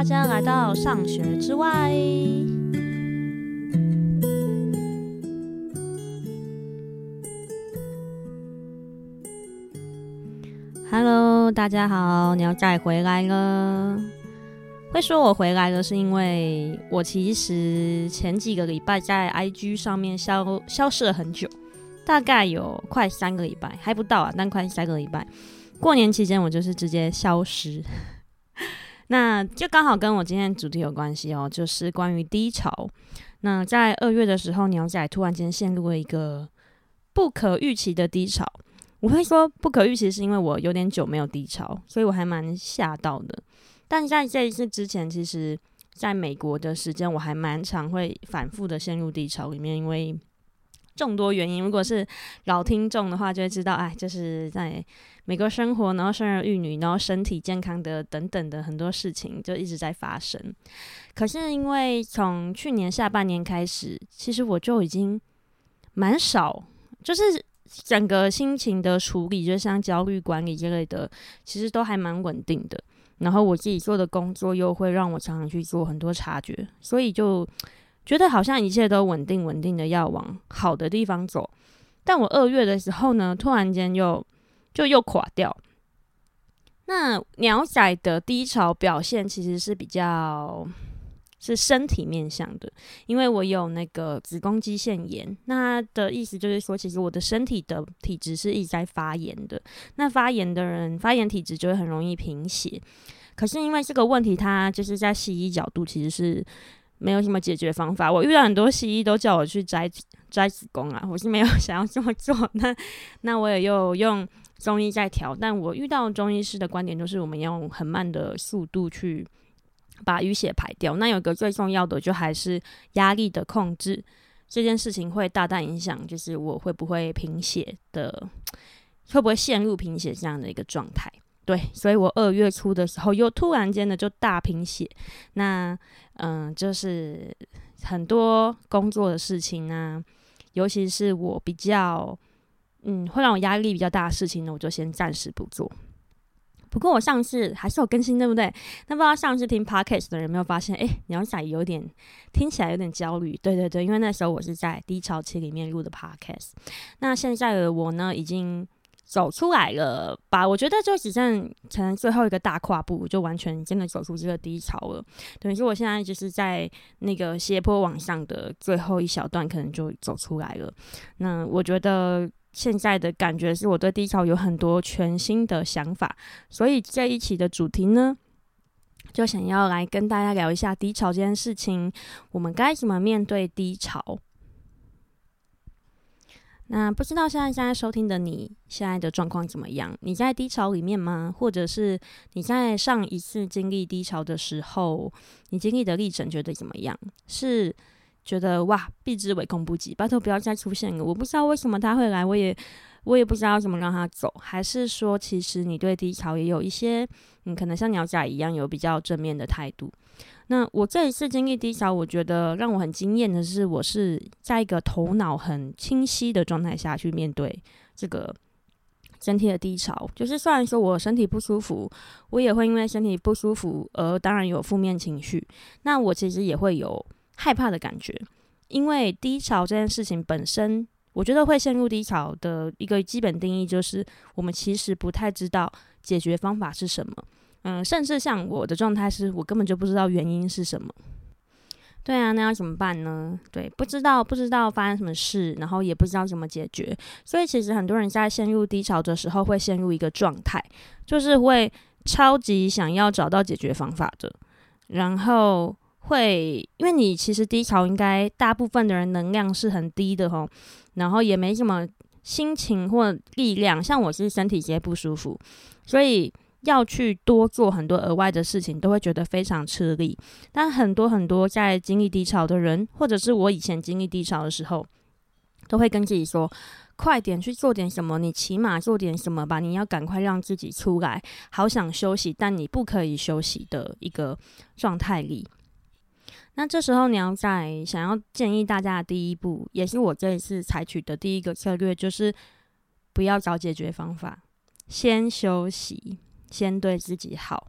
大家来到上学之外。Hello，大家好，鸟仔回来了。会说我回来了，是因为我其实前几个礼拜在 IG 上面消消失了很久，大概有快三个礼拜，还不到啊，但快三个礼拜。过年期间我就是直接消失。那就刚好跟我今天主题有关系哦，就是关于低潮。那在二月的时候，牛仔突然间陷入了一个不可预期的低潮。我会说不可预期，是因为我有点久没有低潮，所以我还蛮吓到的。但在这一次之前，其实在美国的时间，我还蛮常会反复的陷入低潮里面，因为众多原因。如果是老听众的话，就会知道，哎，就是在。美国生活，然后生儿育女，然后身体健康的等等的很多事情就一直在发生。可是因为从去年下半年开始，其实我就已经蛮少，就是整个心情的处理，就像焦虑管理之类的，其实都还蛮稳定的。然后我自己做的工作又会让我常常去做很多察觉，所以就觉得好像一切都稳定稳定的要往好的地方走。但我二月的时候呢，突然间又。就又垮掉。那鸟仔的低潮表现其实是比较是身体面向的，因为我有那个子宫肌腺炎。那的意思就是说，其实我的身体的体质是一直在发炎的。那发炎的人，发炎体质就会很容易贫血。可是因为这个问题，它就是在西医角度其实是没有什么解决方法。我遇到很多西医都叫我去摘摘子宫啊，我是没有想要这么做。那那我也 有用。中医在调，但我遇到中医师的观点就是，我们用很慢的速度去把淤血排掉。那有个最重要的，就还是压力的控制，这件事情会大大影响，就是我会不会贫血的，会不会陷入贫血这样的一个状态。对，所以我二月初的时候又突然间的就大贫血，那嗯，就是很多工作的事情呢，尤其是我比较。嗯，会让我压力比较大的事情呢，我就先暂时不做。不过我上次还是有更新，对不对？那不知道上次听 podcast 的人有没有发现，哎，鸟仔有点听起来有点焦虑。对对对，因为那时候我是在低潮期里面录的 podcast。那现在的我呢，已经走出来了吧？我觉得就只剩可能最后一个大跨步，就完全真的走出这个低潮了。等于说我现在就是在那个斜坡往上的最后一小段，可能就走出来了。那我觉得。现在的感觉是我对低潮有很多全新的想法，所以这一期的主题呢，就想要来跟大家聊一下低潮这件事情，我们该怎么面对低潮？那不知道现在现在收听的你现在的状况怎么样？你在低潮里面吗？或者是你在上一次经历低潮的时候，你经历的历程觉得怎么样？是？觉得哇，避之唯恐不及，拜托不要再出现了。我不知道为什么他会来，我也我也不知道怎么让他走。还是说，其实你对低潮也有一些，你可能像鸟仔一样有比较正面的态度。那我这一次经历低潮，我觉得让我很惊艳的是，我是在一个头脑很清晰的状态下去面对这个身体的低潮。就是虽然说我身体不舒服，我也会因为身体不舒服而当然有负面情绪。那我其实也会有。害怕的感觉，因为低潮这件事情本身，我觉得会陷入低潮的一个基本定义就是，我们其实不太知道解决方法是什么。嗯，甚至像我的状态是，我根本就不知道原因是什么。对啊，那要怎么办呢？对，不知道，不知道发生什么事，然后也不知道怎么解决。所以，其实很多人在陷入低潮的时候，会陷入一个状态，就是会超级想要找到解决方法的，然后。会，因为你其实低潮，应该大部分的人能量是很低的吼，然后也没什么心情或力量。像我是身体直接不舒服，所以要去多做很多额外的事情，都会觉得非常吃力。但很多很多在经历低潮的人，或者是我以前经历低潮的时候，都会跟自己说：快点去做点什么，你起码做点什么吧。你要赶快让自己出来，好想休息，但你不可以休息的一个状态里。那这时候，鸟仔想要建议大家的第一步，也是我这一次采取的第一个策略，就是不要找解决方法，先休息，先对自己好。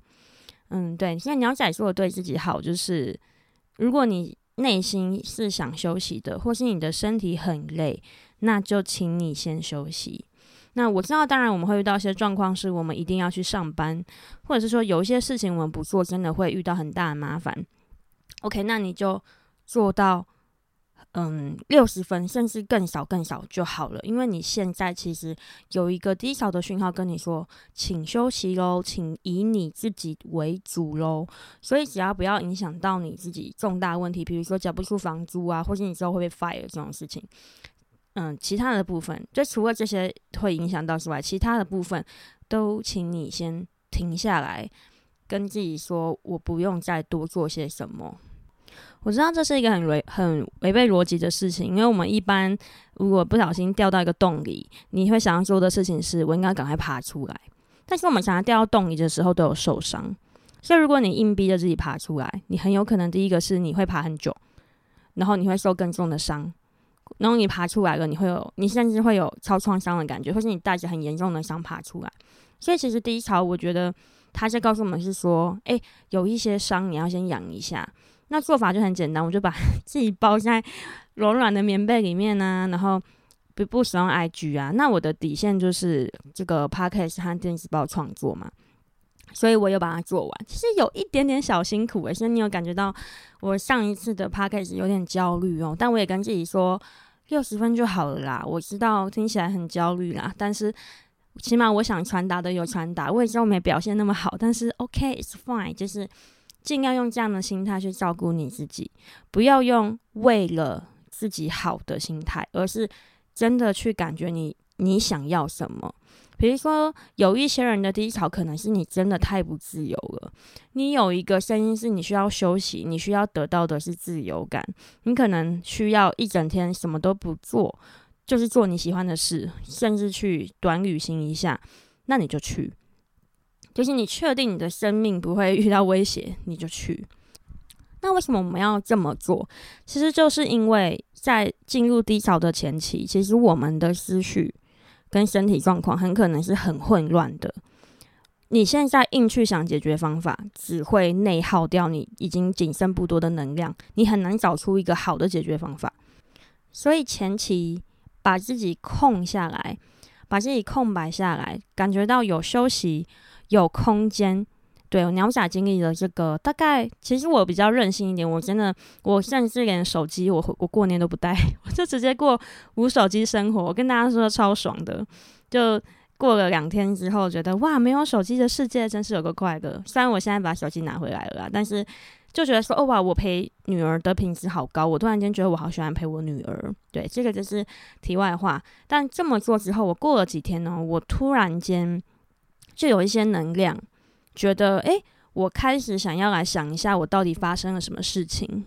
嗯，对，现在鸟仔说的对自己好，就是如果你内心是想休息的，或是你的身体很累，那就请你先休息。那我知道，当然我们会遇到一些状况，是我们一定要去上班，或者是说有一些事情我们不做，真的会遇到很大的麻烦。OK，那你就做到。嗯，六十分甚至更少更少就好了，因为你现在其实有一个低潮的讯号跟你说，请休息喽，请以你自己为主喽。所以只要不要影响到你自己重大问题，比如说缴不出房租啊，或是你之后会被 fire 这种事情，嗯，其他的部分就除了这些会影响到之外，其他的部分都请你先停下来，跟自己说，我不用再多做些什么。我知道这是一个很违很违背逻辑的事情，因为我们一般如果不小心掉到一个洞里，你会想要做的事情是，我应该赶快爬出来。但是我们想要掉到洞里的时候都有受伤，所以如果你硬逼着自己爬出来，你很有可能第一个是你会爬很久，然后你会受更重的伤，然后你爬出来了，你会有你甚至会有超创伤的感觉，或是你带着很严重的伤爬出来。所以其实低潮，我觉得他在告诉我们是说，诶，有一些伤你要先养一下。那做法就很简单，我就把 自己包在柔软的棉被里面呢、然后不不使用 IG 啊。那我的底线就是这个 Podcast 和电子报创作嘛，所以我又把它做完。其实有一点点小辛苦诶，所以你有感觉到我上一次的 Podcast 有点焦虑哦。但我也跟自己说，六十分就好了啦。我知道听起来很焦虑啦，但是起码我想传达的有传达。我也知道我没表现那么好，但是 OK，it's fine，就是。尽量用这样的心态去照顾你自己，不要用为了自己好的心态，而是真的去感觉你你想要什么。比如说，有一些人的低潮可能是你真的太不自由了，你有一个声音是你需要休息，你需要得到的是自由感，你可能需要一整天什么都不做，就是做你喜欢的事，甚至去短旅行一下，那你就去。就是你确定你的生命不会遇到威胁，你就去。那为什么我们要这么做？其实就是因为在进入低潮的前期，其实我们的思绪跟身体状况很可能是很混乱的。你现在硬去想解决方法，只会内耗掉你已经仅剩不多的能量，你很难找出一个好的解决方法。所以前期把自己空下来，把自己空白下来，感觉到有休息。有空间，对，鸟仔经历了这个，大概其实我比较任性一点，我真的，我甚至连手机，我我过年都不带，我就直接过无手机生活。我跟大家说超爽的，就过了两天之后，觉得哇，没有手机的世界真是有个快乐。虽然我现在把手机拿回来了啦，但是就觉得说，哦哇，我陪女儿的品质好高，我突然间觉得我好喜欢陪我女儿。对，这个就是题外话。但这么做之后，我过了几天呢，我突然间。就有一些能量，觉得诶，我开始想要来想一下，我到底发生了什么事情。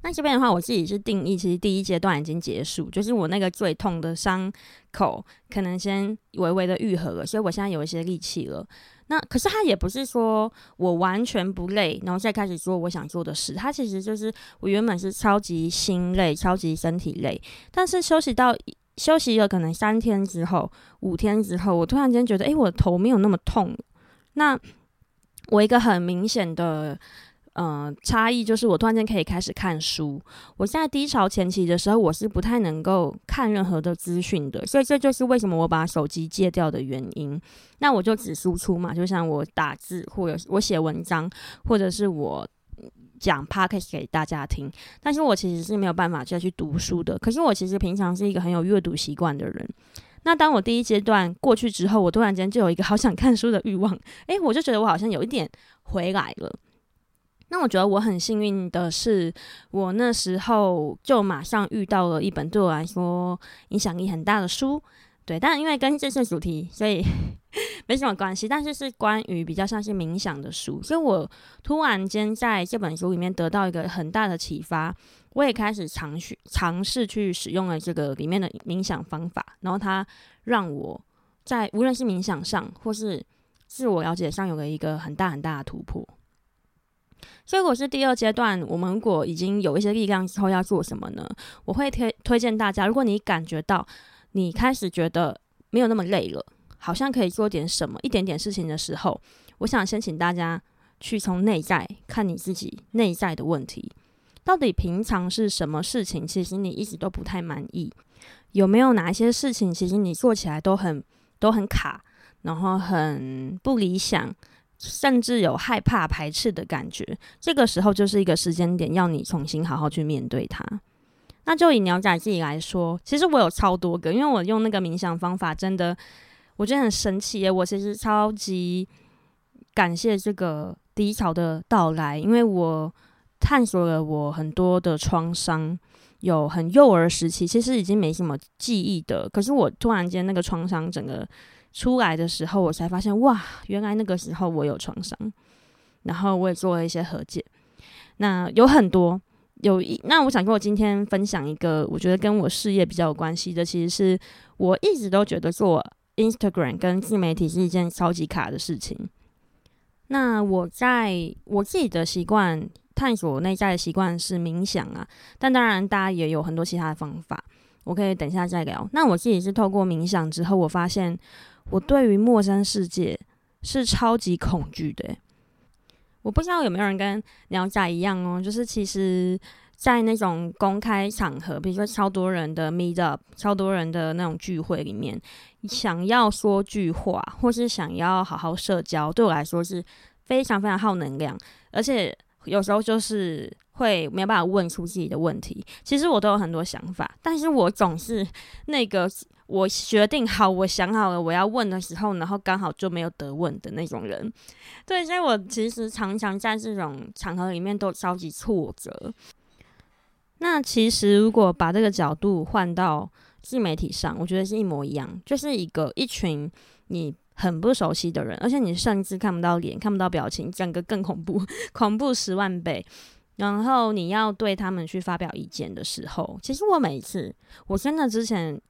那这边的话，我自己是定义，其实第一阶段已经结束，就是我那个最痛的伤口可能先微微的愈合了，所以我现在有一些力气了。那可是它也不是说我完全不累，然后再开始做我想做的事。它其实就是我原本是超级心累，超级身体累，但是休息到。休息了可能三天之后、五天之后，我突然间觉得，诶，我的头没有那么痛。那我一个很明显的呃差异就是，我突然间可以开始看书。我现在低潮前期的时候，我是不太能够看任何的资讯的，所以这就是为什么我把手机戒掉的原因。那我就只输出嘛，就像我打字，或者我写文章，或者是我。讲 podcast 给大家听，但是我其实是没有办法再去读书的。可是我其实平常是一个很有阅读习惯的人。那当我第一阶段过去之后，我突然间就有一个好想看书的欲望，诶，我就觉得我好像有一点回来了。那我觉得我很幸运的是，我那时候就马上遇到了一本对我来说影响力很大的书。对，但因为跟这次主题，所以 没什么关系。但是是关于比较像是冥想的书，所以我突然间在这本书里面得到一个很大的启发，我也开始尝试尝试去使用了这个里面的冥想方法，然后它让我在无论是冥想上或是自我了解上有了一个很大很大的突破。所以我是第二阶段，我们如果已经有一些力量之后要做什么呢？我会推推荐大家，如果你感觉到。你开始觉得没有那么累了，好像可以做点什么，一点点事情的时候，我想先请大家去从内在看你自己内在的问题，到底平常是什么事情，其实你一直都不太满意，有没有哪些事情，其实你做起来都很都很卡，然后很不理想，甚至有害怕排斥的感觉，这个时候就是一个时间点，要你重新好好去面对它。那就以鸟仔自己来说，其实我有超多个，因为我用那个冥想方法，真的我觉得很神奇耶。我其实超级感谢这个低潮的到来，因为我探索了我很多的创伤，有很幼儿时期，其实已经没什么记忆的。可是我突然间那个创伤整个出来的时候，我才发现哇，原来那个时候我有创伤。然后我也做了一些和解，那有很多。有一，那我想跟我今天分享一个，我觉得跟我事业比较有关系的，其实是我一直都觉得做 Instagram 跟自媒体是一件超级卡的事情。那我在我自己的习惯，探索内在的习惯是冥想啊，但当然大家也有很多其他的方法，我可以等一下再聊。那我自己是透过冥想之后，我发现我对于陌生世界是超级恐惧的。我不知道有没有人跟鸟仔一样哦，就是其实，在那种公开场合，比如说超多人的 meet up，超多人的那种聚会里面，想要说句话，或是想要好好社交，对我来说是非常非常耗能量，而且有时候就是会没有办法问出自己的问题。其实我都有很多想法，但是我总是那个。我决定好，我想好了我要问的时候，然后刚好就没有得问的那种人。对，所以我其实常常在这种场合里面都超级挫折。那其实如果把这个角度换到自媒体上，我觉得是一模一样，就是一个一群你很不熟悉的人，而且你甚至看不到脸、看不到表情，整个更恐怖，恐怖十万倍。然后你要对他们去发表意见的时候，其实我每一次，我真的之前。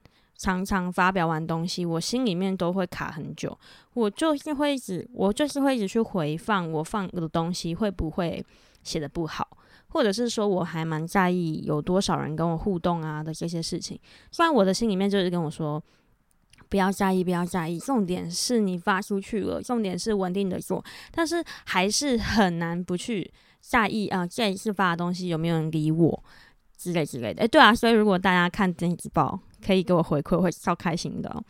常常发表完东西，我心里面都会卡很久。我就是会一直，我就是会一直去回放我放的东西会不会写得不好，或者是说我还蛮在意有多少人跟我互动啊的这些事情。虽然我的心里面就是跟我说不要在意，不要在意，重点是你发出去了，重点是稳定的做，但是还是很难不去下意啊。这一次发的东西有没有人理我之类之类的。诶，对啊，所以如果大家看电子报。可以给我回馈，会超开心的。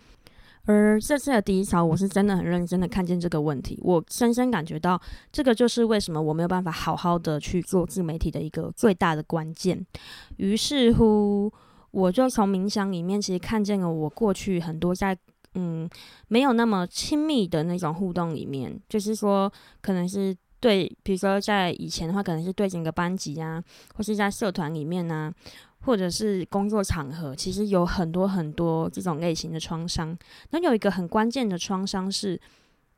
而这次的第一条，我是真的很认真的看见这个问题，我深深感觉到，这个就是为什么我没有办法好好的去做自媒体的一个最大的关键。于是乎，我就从冥想里面，其实看见了我过去很多在嗯没有那么亲密的那种互动里面，就是说，可能是对，比如说在以前的话，可能是对整个班级啊，或是在社团里面呢、啊。或者是工作场合，其实有很多很多这种类型的创伤。那有一个很关键的创伤是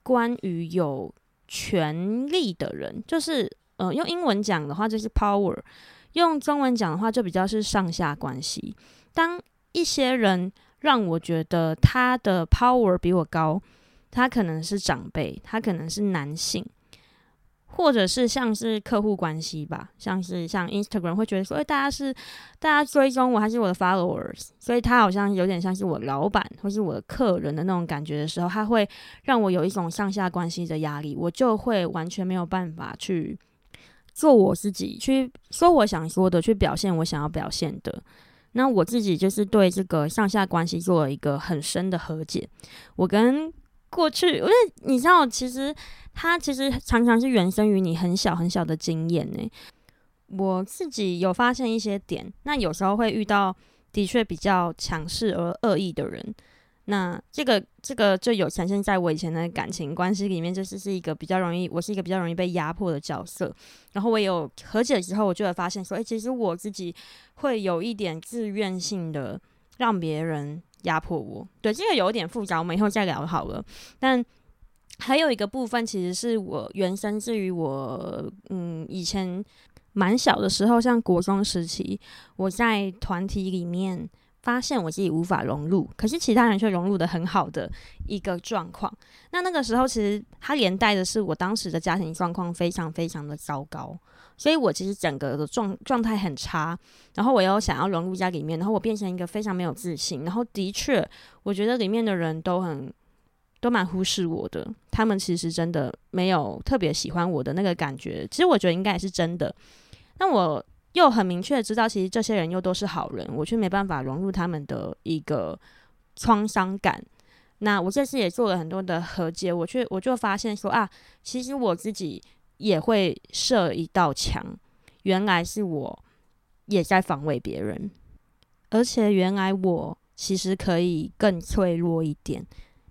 关于有权力的人，就是呃，用英文讲的话就是 power，用中文讲的话就比较是上下关系。当一些人让我觉得他的 power 比我高，他可能是长辈，他可能是男性。或者是像是客户关系吧，像是像 Instagram 会觉得说，哎，大家是大家追踪我还是我的 followers，所以他好像有点像是我老板或是我的客人的那种感觉的时候，他会让我有一种上下关系的压力，我就会完全没有办法去做我自己，去说我想说的，去表现我想要表现的。那我自己就是对这个上下关系做了一个很深的和解。我跟过去，因为你知道，其实。它其实常常是原生于你很小很小的经验呢。我自己有发现一些点，那有时候会遇到的确比较强势而恶意的人。那这个这个就有呈现在我以前的感情关系里面，就是是一个比较容易，我是一个比较容易被压迫的角色。然后我有和解之后，我就会发现说，哎，其实我自己会有一点自愿性的让别人压迫我。对，这个有点复杂，我们以后再聊好了。但还有一个部分，其实是我原生至于我，嗯，以前蛮小的时候，像国中时期，我在团体里面发现我自己无法融入，可是其他人却融入的很好的一个状况。那那个时候，其实它连带的是我当时的家庭状况非常非常的糟糕，所以我其实整个的状状态很差。然后我又想要融入家里面，然后我变成一个非常没有自信。然后的确，我觉得里面的人都很。都蛮忽视我的。他们其实真的没有特别喜欢我的那个感觉。其实我觉得应该也是真的。那我又很明确知道，其实这些人又都是好人，我却没办法融入他们的一个创伤感。那我这次也做了很多的和解，我却我就发现说啊，其实我自己也会设一道墙，原来是我也在防卫别人，而且原来我其实可以更脆弱一点，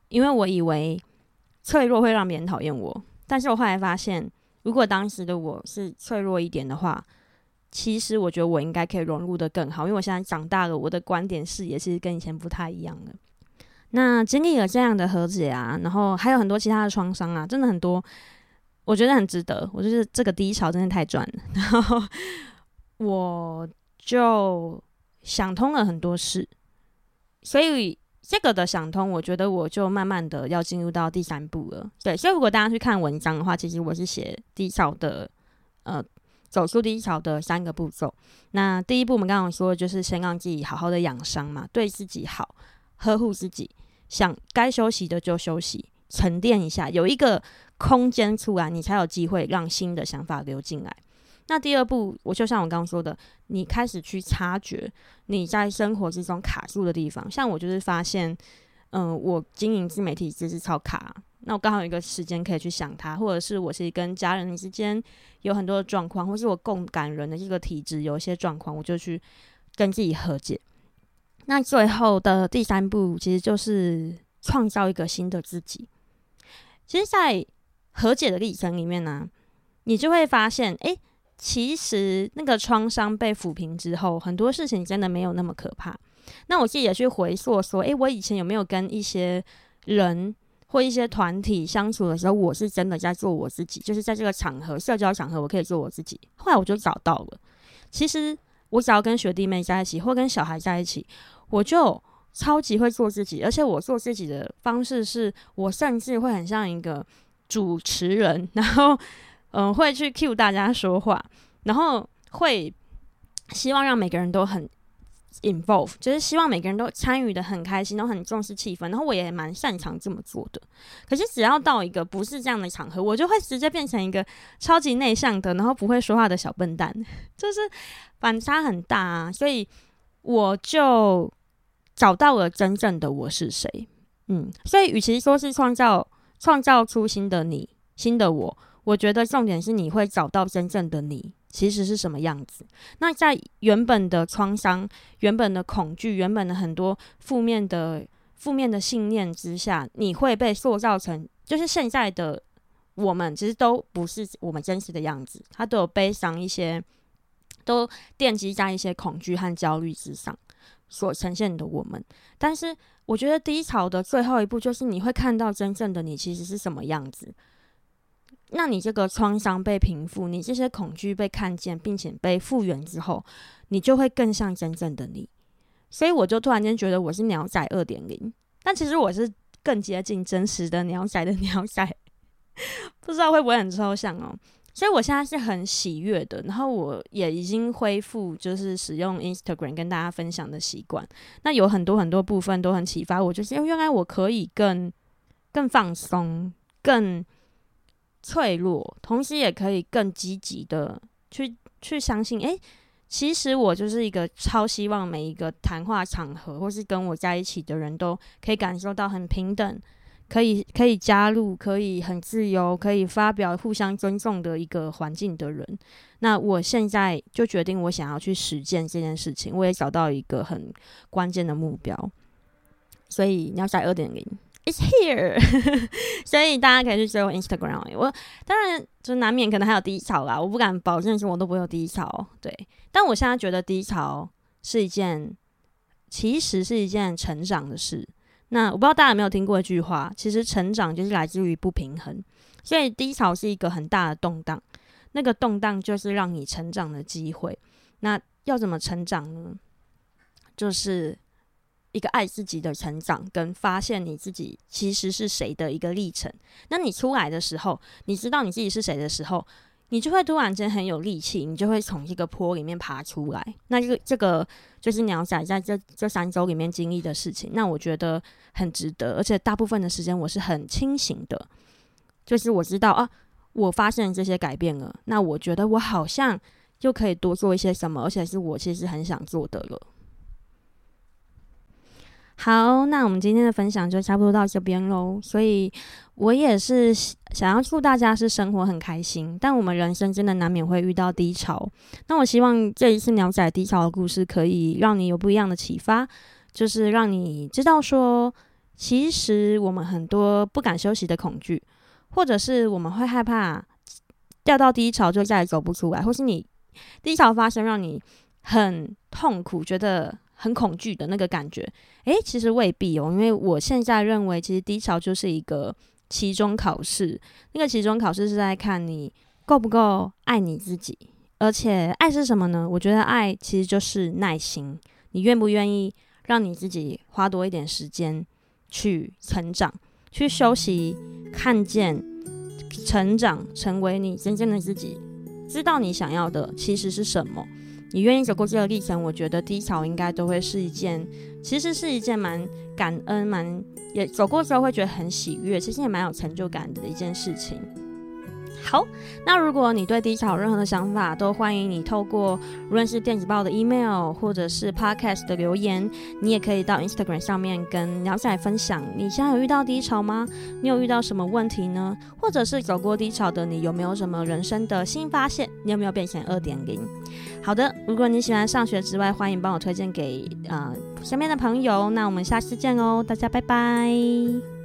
因为我以为脆弱会让别人讨厌我，但是我后来发现，如果当时的我是脆弱一点的话，其实我觉得我应该可以融入得更好，因为我现在长大了，我的观点视野其实跟以前不太一样了。那经历了这样的和解啊，然后还有很多其他的创伤啊，真的很多，我觉得很值得。我就是这个低潮真的太赚了，然后我就想通了很多事，所以这个的想通，我觉得我就慢慢的要进入到第三步了。对，所以如果大家去看文章的话，其实我是写低潮的，呃，走出低潮的三个步骤。那第一步我们刚刚说就是先让自己好好的养伤嘛，对自己好。呵护自己，想该休息的就休息，沉淀一下，有一个空间出来，你才有机会让新的想法流进来。那第二步，我就像我刚刚说的，你开始去察觉你在生活之中卡住的地方。像我就是发现，嗯、我经营自媒体其实超卡，那我刚好有一个时间可以去想它，或者是我是跟家人之间有很多的状况，或是我共感人的这个体质有一些状况，我就去跟自己和解。那最后的第三步，其实就是创造一个新的自己。其实，在和解的历程里面呢、你就会发现，哎，其实那个创伤被抚平之后，很多事情真的没有那么可怕。那我自己也去回溯说，哎，我以前有没有跟一些人或一些团体相处的时候，我是真的在做我自己，就是在这个场合、社交场合，我可以做我自己。后来我就找到了，其实我只要跟学弟妹在一起，或跟小孩在一起。我就超级会做自己，而且我做自己的方式是，我甚至会很像一个主持人，然后嗯、会去 cue 大家说话，然后会希望让每个人都很 involve，就是希望每个人都参与的很开心，都很重视气氛，然后我也蛮擅长这么做的。可是只要到一个不是这样的场合，我就会直接变成一个超级内向的，然后不会说话的小笨蛋，就是反差很大啊，所以我就。找到了真正的我是谁，嗯，所以与其说是创造创造出新的你、新的我，我觉得重点是你会找到真正的你其实是什么样子。那在原本的创伤、原本的恐惧、原本的很多负面的负面的信念之下，你会被塑造成就是现在的我们，其实都不是我们真实的样子，它都有悲伤一些，都奠基在一些恐惧和焦虑之上。所呈现的我们，但是我觉得低潮的最后一步就是你会看到真正的你其实是什么样子。那你这个创伤被平复，你这些恐惧被看见，并且被复原之后，你就会更像真正的你。所以我就突然间觉得我是鸟仔二点零，但其实我是更接近真实的鸟仔的 鸟仔，不知道会不会很抽象哦。所以我现在是很喜悦的，然后我也已经恢复就是使用 Instagram 跟大家分享的习惯。那有很多很多部分都很启发我，就是因为原来我可以更更放松、更脆弱，同时也可以更积极的去去相信，诶，其实我就是一个超希望每一个谈话场合或是跟我在一起的人都可以感受到很平等。可以可以加入，可以很自由，可以发表，互相尊重的一个环境的人。那我现在就决定，我想要去实践这件事情。我也找到一个很关键的目标，所以你要在二点零，It's here。所以大家可以去追我 Instagram。我当然就难免可能还有低潮啦，我不敢保证是我都不会有低潮。对，但我现在觉得低潮是一件，其实是一件成长的事。那我不知道大家有没有听过一句话，其实成长就是来自于不平衡，所以低潮是一个很大的动荡，那个动荡就是让你成长的机会。那要怎么成长呢？就是一个爱自己的成长，跟发现你自己其实是谁的一个历程。那你出来的时候，你知道你自己是谁的时候，你就会突然间很有力气，你就会从这个坡里面爬出来。那这个这个就是鸟仔在这这三周里面经历的事情。那我觉得很值得，而且大部分的时间我是很清醒的，就是我知道啊，我发现这些改变了。那我觉得我好像就可以多做一些什么，而且是我其实很想做的了。好，那我们今天的分享就差不多到这边喽。所以，我也是想要祝大家是生活很开心，但我们人生真的难免会遇到低潮。那我希望这一次鸟仔低潮的故事可以让你有不一样的启发，就是让你知道说，其实我们很多不敢休息的恐惧，或者是我们会害怕掉到低潮就再也走不出来，或是你低潮发生让你很痛苦，觉得。很恐惧的那个感觉，诶，其实未必哦，因为我现在认为，其实低潮就是一个期中考试。那个期中考试是在看你够不够爱你自己，而且爱是什么呢？我觉得爱其实就是耐心，你愿不愿意让你自己花多一点时间去成长、去休息、看见、成长，成为你真正的自己，知道你想要的其实是什么。你愿意走过这个历程，我觉得低潮应该都会是一件，其实是一件蛮感恩、蛮也走过之后会觉得很喜悦，其实也蛮有成就感的一件事情。好，那如果你对低潮有任何的想法，都欢迎你透过无论是电子报的 email 或者是 podcast 的留言，你也可以到 Instagram 上面跟鸟仔分享。你现在有遇到低潮吗？你有遇到什么问题呢？或者是走过低潮的你有没有什么人生的新发现？你有没有变成二点零？好的，如果你喜欢上学之外，欢迎帮我推荐给呃身边的朋友。那我们下次见哦，大家拜拜。